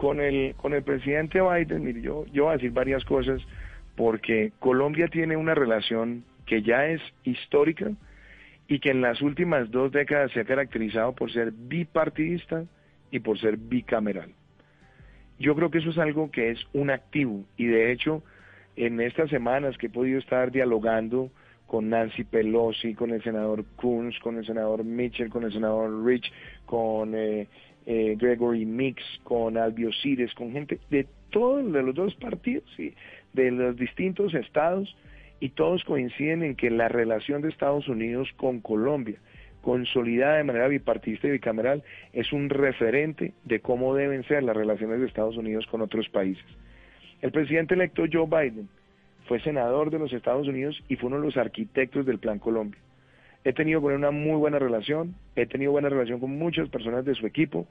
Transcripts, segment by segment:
con el, con el presidente Biden, mire, yo, yo voy a decir varias cosas porque Colombia tiene una relación que ya es histórica y que en las últimas dos décadas se ha caracterizado por ser bipartidista y por ser bicameral. Yo creo que eso es algo que es un activo y de hecho en estas semanas que he podido estar dialogando con Nancy Pelosi, con el senador Coons, con el senador Mitchell, con el senador Rich, con eh, eh, Gregory Mix, con Albio Cires, con gente de todos los dos partidos, y de los distintos estados, y todos coinciden en que la relación de Estados Unidos con Colombia, consolidada de manera bipartista y bicameral, es un referente de cómo deben ser las relaciones de Estados Unidos con otros países. El presidente electo Joe Biden fue senador de los Estados Unidos y fue uno de los arquitectos del Plan Colombia. He tenido con él una muy buena relación, he tenido buena relación con muchas personas de su equipo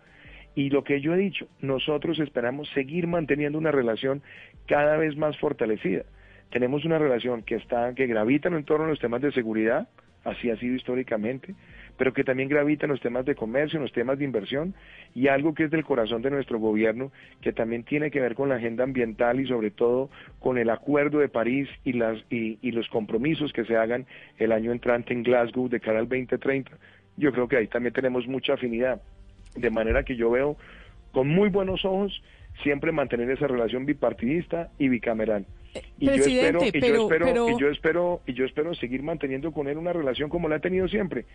y lo que yo he dicho, nosotros esperamos seguir manteniendo una relación cada vez más fortalecida. Tenemos una relación que está que gravita en torno a los temas de seguridad, así ha sido históricamente, pero que también gravita en los temas de comercio, en los temas de inversión y algo que es del corazón de nuestro gobierno, que también tiene que ver con la agenda ambiental y sobre todo con el Acuerdo de París y, las, y, y los compromisos que se hagan el año entrante en Glasgow de cara al 2030. Yo creo que ahí también tenemos mucha afinidad, de manera que yo veo con muy buenos ojos siempre mantener esa relación bipartidista y bicameral. Y yo, espero, y, yo espero, y yo espero y yo espero seguir manteniendo con él una relación como la he tenido siempre,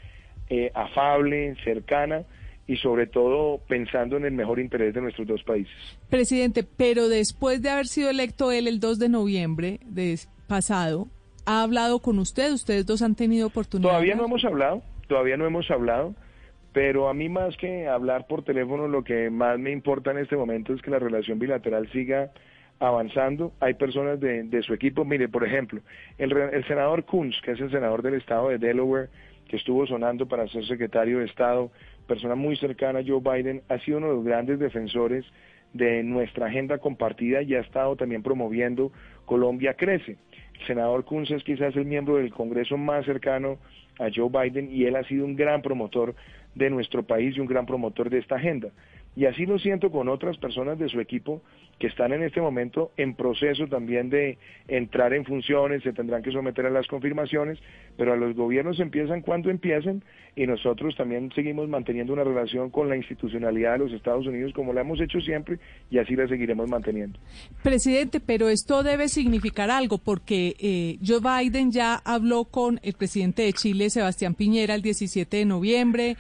eh, afable, cercana y sobre todo pensando en el mejor interés de nuestros dos países. Presidente, pero después de haber sido electo él el 2 de noviembre de pasado, ¿ha hablado con usted? ¿Ustedes dos han tenido oportunidad? Todavía no hemos hablado, todavía no hemos hablado, pero a mí más que hablar por teléfono, lo que más me importa en este momento es que la relación bilateral siga avanzando. Hay personas de, su equipo, mire, por ejemplo, el, el senador Kunz, que es el senador del estado de Delaware, que estuvo sonando para ser secretario de Estado, persona muy cercana a Joe Biden, ha sido uno de los grandes defensores de nuestra agenda compartida y ha estado también promoviendo Colombia Crece. El senador Kunz es quizás el miembro del Congreso más cercano a Joe Biden y él ha sido un gran promotor de nuestro país y un gran promotor de esta agenda. Y así lo siento con otras personas de su equipo que están en este momento en proceso también de entrar en funciones, se tendrán que someter a las confirmaciones, pero a los gobiernos empiezan cuando empiecen y nosotros también seguimos manteniendo una relación con la institucionalidad de los Estados Unidos como la hemos hecho siempre y así la seguiremos manteniendo. Presidente, pero esto debe significar algo porque eh, Joe Biden ya habló con el presidente de Chile, Sebastián Piñera, el 17 de noviembre,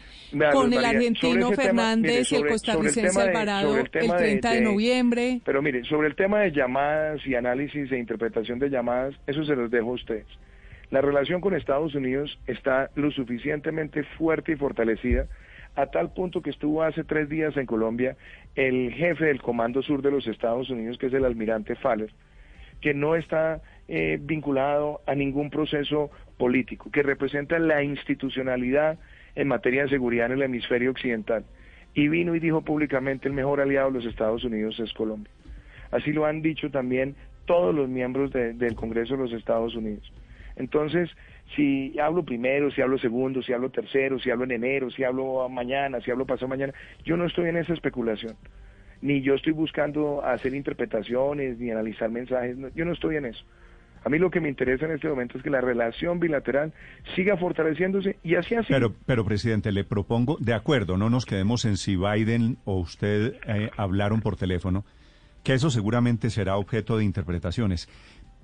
con el argentino Fernández y el costarricense Alvarado el, 30 de noviembre. Pero mire, sobre el tema de llamadas y análisis e interpretación de llamadas, eso se los dejo a ustedes. La relación con Estados Unidos está lo suficientemente fuerte y fortalecida a tal punto que estuvo hace tres días en Colombia el jefe del Comando Sur de los Estados Unidos, que es el almirante Faller, que no está eh, vinculado a ningún proceso político, que representa la institucionalidad en materia de seguridad en el hemisferio occidental y vino y dijo públicamente el mejor aliado de los Estados Unidos es Colombia. Así lo han dicho también todos los miembros del Congreso de los Estados Unidos. Entonces, si hablo primero, si hablo segundo, si hablo tercero, si hablo en enero, si hablo mañana, si hablo pasado mañana, yo no estoy en esa especulación. Ni yo estoy buscando hacer interpretaciones, ni analizar mensajes, yo no estoy en eso. A mí lo que me interesa en este momento es que la relación bilateral siga fortaleciéndose y así así. Pero, pero presidente, le propongo, de acuerdo, no nos quedemos en si Biden o usted eh, hablaron por teléfono, que eso seguramente será objeto de interpretaciones.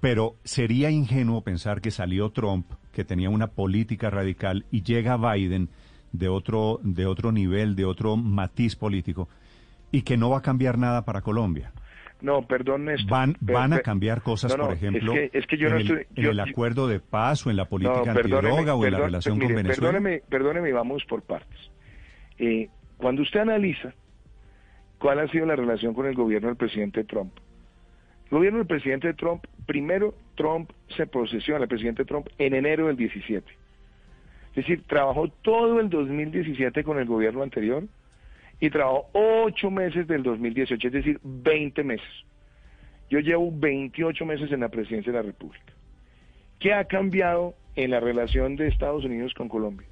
Pero sería ingenuo pensar que salió Trump, que tenía una política radical, y llega Biden de otro, de otro nivel, de otro matiz político, y que no va a cambiar nada para Colombia. No, perdón, Néstor. Van, van a cambiar cosas, por ejemplo, en, el, acuerdo de paz o en la política antidroga o en la relación con Venezuela. Perdóneme, perdóneme, vamos por partes. Eh, cuando usted analiza cuál ha sido la relación con el gobierno del presidente Trump, el gobierno del presidente Trump, primero Trump se procesiona, el presidente Trump, en enero del 17. Es decir, trabajó todo el 2017 con el gobierno anterior y trabajó ocho meses del 2018, es decir, 20 meses. Yo llevo 28 meses en la presidencia de la República. ¿Qué ha cambiado en la relación de Estados Unidos con Colombia?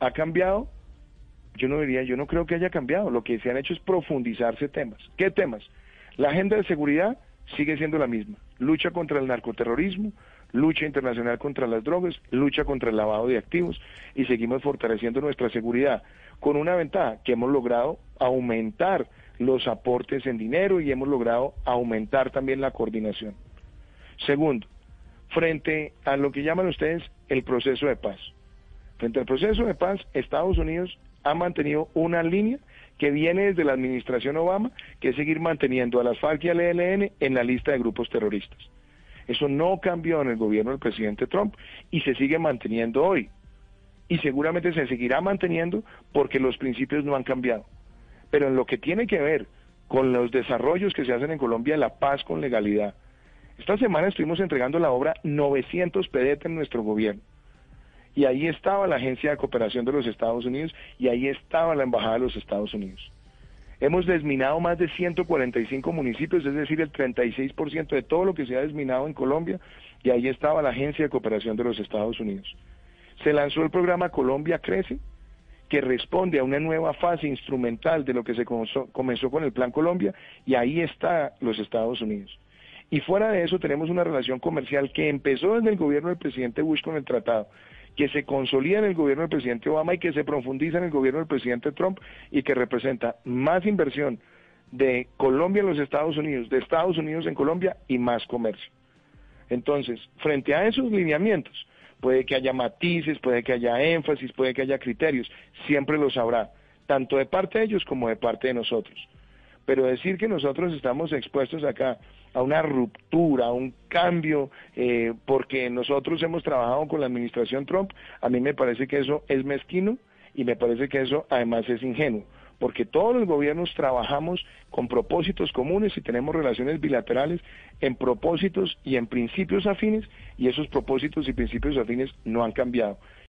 Ha cambiado yo no diría, yo no creo que haya cambiado. Lo que se han hecho es profundizarse temas. ¿Qué temas? La agenda de seguridad sigue siendo la misma. Lucha contra el narcoterrorismo, lucha internacional contra las drogas, lucha contra el lavado de activos y seguimos fortaleciendo nuestra seguridad con una ventaja que hemos logrado aumentar los aportes en dinero y hemos logrado aumentar también la coordinación. Segundo, frente a lo que llaman ustedes el proceso de paz. Frente al proceso de paz, Estados Unidos ha mantenido una línea que viene desde la administración Obama, que es seguir manteniendo a las FARC y al ELN en la lista de grupos terroristas. Eso no cambió en el gobierno del presidente Trump y se sigue manteniendo hoy. Y seguramente se seguirá manteniendo porque los principios no han cambiado. Pero en lo que tiene que ver con los desarrollos que se hacen en Colombia, la paz con legalidad. Esta semana estuvimos entregando la obra 900 PDT en nuestro gobierno. Y ahí estaba la Agencia de Cooperación de los Estados Unidos y ahí estaba la Embajada de los Estados Unidos. Hemos desminado más de 145 municipios, es decir, el 36% de todo lo que se ha desminado en Colombia, y ahí estaba la Agencia de Cooperación de los Estados Unidos. Se lanzó el programa Colombia Crece, que responde a una nueva fase instrumental de lo que se comenzó, con el Plan Colombia, y ahí está los Estados Unidos. Y fuera de eso tenemos una relación comercial que empezó desde el gobierno del presidente Bush con el tratado, que se consolida en el gobierno del presidente Obama y que se profundiza en el gobierno del presidente Trump y que representa más inversión de Colombia en los Estados Unidos, de Estados Unidos en Colombia y más comercio. Entonces, frente a esos lineamientos, puede que haya matices, puede que haya énfasis, puede que haya criterios, siempre los habrá, tanto de parte de ellos como de parte de nosotros. Pero decir que nosotros estamos expuestos acá a una ruptura, a un cambio, eh, porque nosotros hemos trabajado con la administración Trump, a mí me parece que eso es mezquino y me parece que eso además es ingenuo, porque todos los gobiernos trabajamos con propósitos comunes y tenemos relaciones bilaterales en propósitos y en principios afines y esos propósitos y principios afines no han cambiado.